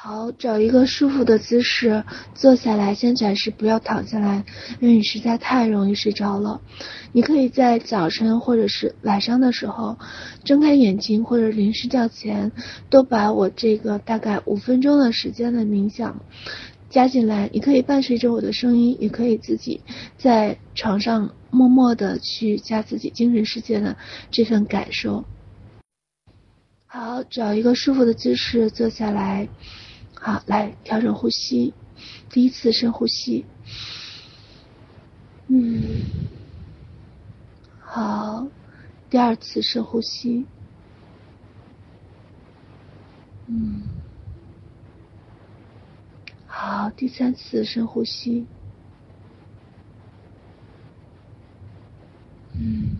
好，找一个舒服的姿势坐下来，先暂时不要躺下来，因为你实在太容易睡着了。你可以在早晨或者是晚上的时候睁开眼睛，或者临睡觉前，都把我这个大概五分钟的时间的冥想加进来。你可以伴随着我的声音，也可以自己在床上默默的去加自己精神世界的这份感受。好，找一个舒服的姿势坐下来。好，来调整呼吸。第一次深呼吸。嗯。好，第二次深呼吸。嗯。好，第三次深呼吸。嗯。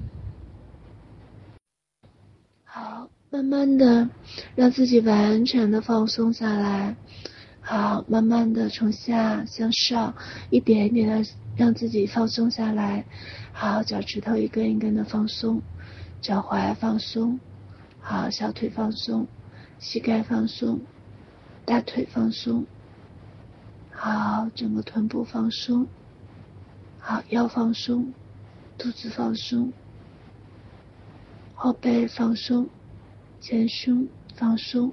好，慢慢的让自己完全的放松下来。好，慢慢的从下向上，一点一点的让自己放松下来。好，脚趾头一根一根的放松，脚踝放松，好，小腿放松，膝盖放松，大腿放松，好，整个臀部放松，好，腰放松，肚子放松，后背放松，前胸放松，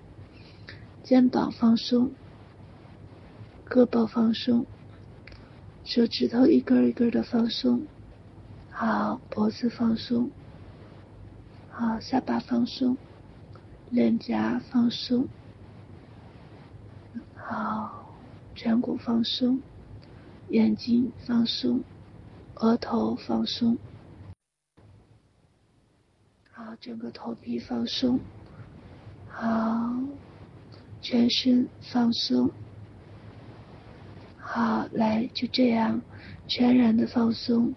肩膀放松。胳膊放松，手指头一根一根的放松，好，脖子放松，好，下巴放松，脸颊放松，好，颧骨放松，眼睛放松，额头放松，整个头皮放松，好，全身放松。好，来，就这样，全然的放松。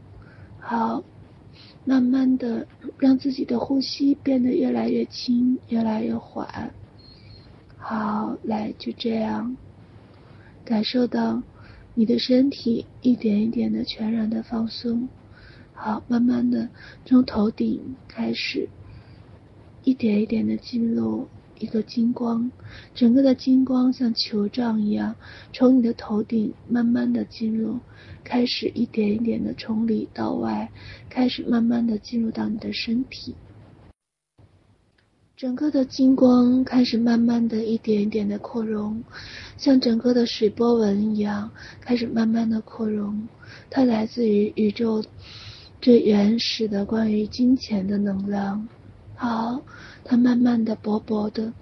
好，慢慢的让自己的呼吸变得越来越轻，越来越缓。好，来，就这样，感受到你的身体一点一点的全然的放松。好，慢慢的从头顶开始，一点一点的进入。一个金光，整个的金光像球状一样，从你的头顶慢慢的进入，开始一点一点的从里到外，开始慢慢的进入到你的身体。整个的金光开始慢慢的一点一点的扩容，像整个的水波纹一样，开始慢慢的扩容。它来自于宇宙最原始的关于金钱的能量。好。它慢慢的、薄薄的，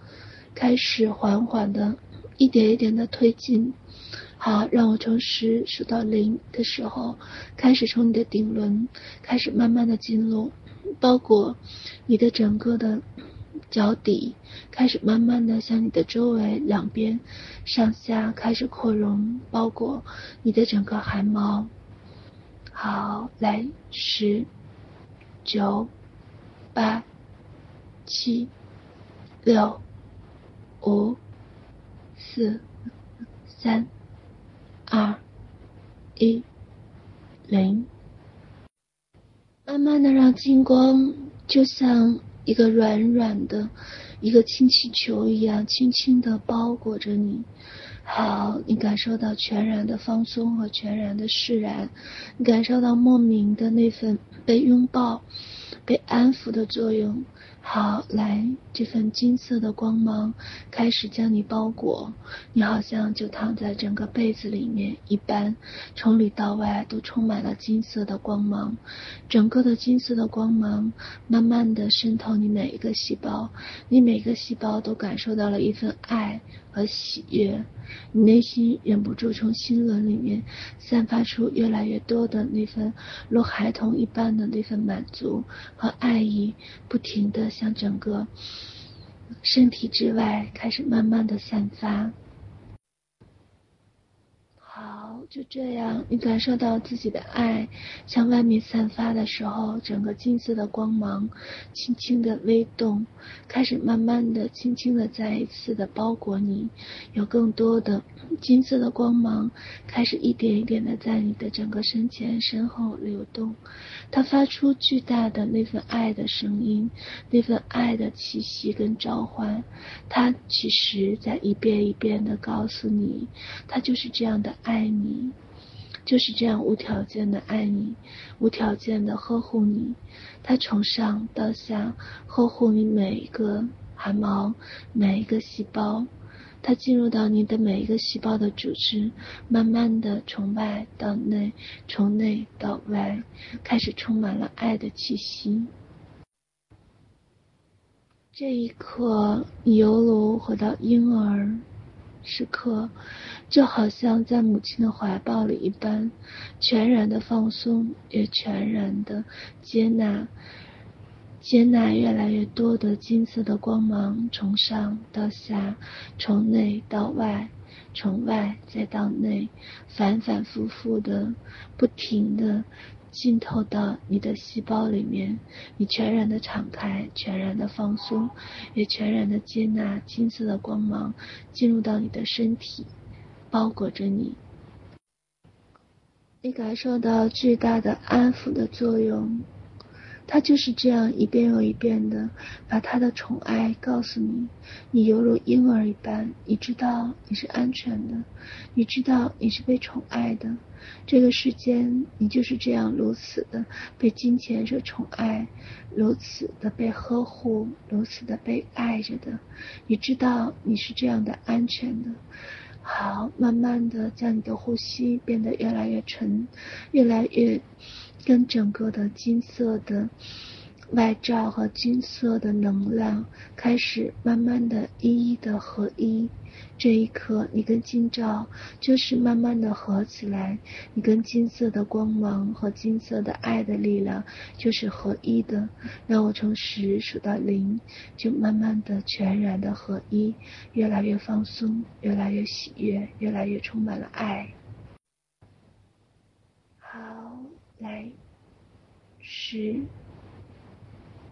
开始缓缓的，一点一点的推进。好，让我从十数到零的时候，开始从你的顶轮开始慢慢的进入，包裹你的整个的脚底，开始慢慢的向你的周围两边、上下开始扩容，包裹你的整个汗毛。好，来，十、九、八。七、六、五、四、三、二、一、零。慢慢的让金光就像一个软软的、一个氢气球一样，轻轻的包裹着你。好，你感受到全然的放松和全然的释然，你感受到莫名的那份被拥抱、被安抚的作用。好，来，这份金色的光芒开始将你包裹，你好像就躺在整个被子里面一般，从里到外都充满了金色的光芒，整个的金色的光芒慢慢的渗透你每一个细胞，你每个细胞都感受到了一份爱和喜悦，你内心忍不住从心轮里面散发出越来越多的那份如孩童一般的那份满足和爱意，不停的。向整个身体之外开始慢慢的散发。好，就这样，你感受到自己的爱向外面散发的时候，整个金色的光芒轻轻的微动，开始慢慢的、轻轻的再一次的包裹你，有更多的金色的光芒开始一点一点的在你的整个身前身后流动，它发出巨大的那份爱的声音，那份爱的气息跟召唤，它其实在一遍一遍的告诉你，它就是这样的爱爱你。就是这样无条件的爱你，无条件的呵护你，他从上到下呵护你每一个汗毛，每一个细胞，他进入到你的每一个细胞的组织，慢慢的从外到内，从内到外，开始充满了爱的气息。这一刻，你犹如回到婴儿。时刻，就好像在母亲的怀抱里一般，全然的放松，也全然的接纳，接纳越来越多的金色的光芒，从上到下，从内到外，从外再到内，反反复复的，不停的。浸透到你的细胞里面，你全然的敞开，全然的放松，也全然的接纳金色的光芒进入到你的身体，包裹着你。你感受到巨大的安抚的作用。他就是这样一遍又一遍的把他的宠爱告诉你，你犹如婴儿一般，你知道你是安全的，你知道你是被宠爱的，这个世间你就是这样如此的被金钱所宠爱，如此的被呵护，如此的被爱着的，你知道你是这样的安全的。好，慢慢的将你的呼吸变得越来越沉，越来越。跟整个的金色的外罩和金色的能量开始慢慢的一一的合一，这一刻你跟金罩就是慢慢的合起来，你跟金色的光芒和金色的爱的力量就是合一的。让我从十数到零，就慢慢的全然的合一，越来越放松，越来越喜悦，越来越充满了爱。来，十、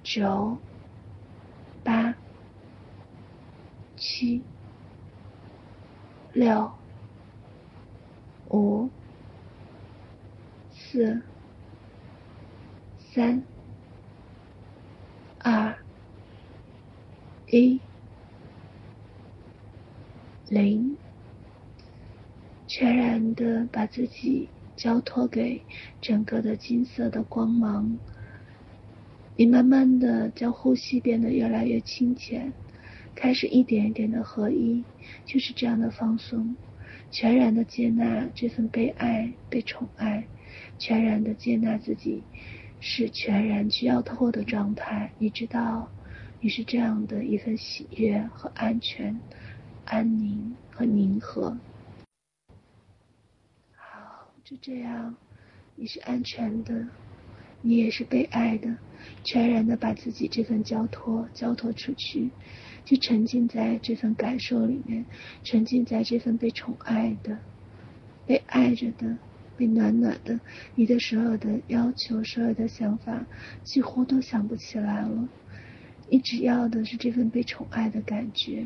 九、八、七、六、五、四、三、二、一、零，全然的把自己。交托给整个的金色的光芒，你慢慢的将呼吸变得越来越清浅，开始一点一点的合一，就是这样的放松，全然的接纳这份被爱、被宠爱，全然的接纳自己是全然需要透的状态。你知道，你是这样的一份喜悦和安全、安宁和宁和。就这样，你是安全的，你也是被爱的，全然的把自己这份交托交托出去，就沉浸在这份感受里面，沉浸在这份被宠爱的、被爱着的、被暖暖的，你的所有的要求、所有的想法，几乎都想不起来了。你只要的是这份被宠爱的感觉，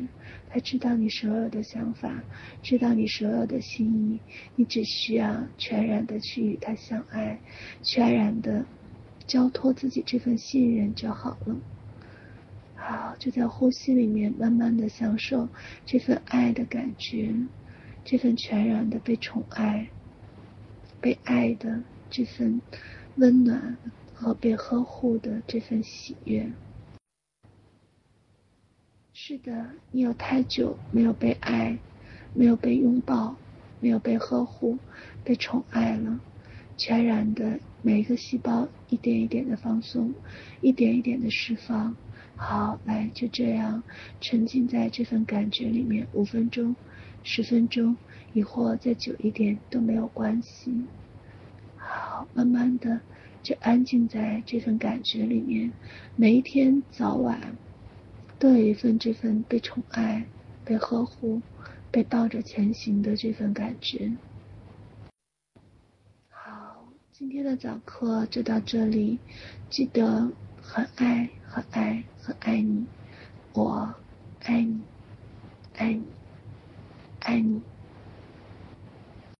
他知道你所有的想法，知道你所有的心意，你只需要全然的去与他相爱，全然的交托自己这份信任就好了。好，就在呼吸里面慢慢的享受这份爱的感觉，这份全然的被宠爱、被爱的这份温暖和被呵护的这份喜悦。是的，你有太久没有被爱，没有被拥抱，没有被呵护，被宠爱了。全然的每一个细胞一点一点的放松，一点一点的释放。好，来就这样沉浸在这份感觉里面，五分钟、十分钟，亦或再久一点都没有关系。好，慢慢的就安静在这份感觉里面，每一天早晚。都有一份这份被宠爱、被呵护、被抱着前行的这份感觉。今天的早课就到这里，记得很爱很爱很爱你，我爱你，爱你，爱你。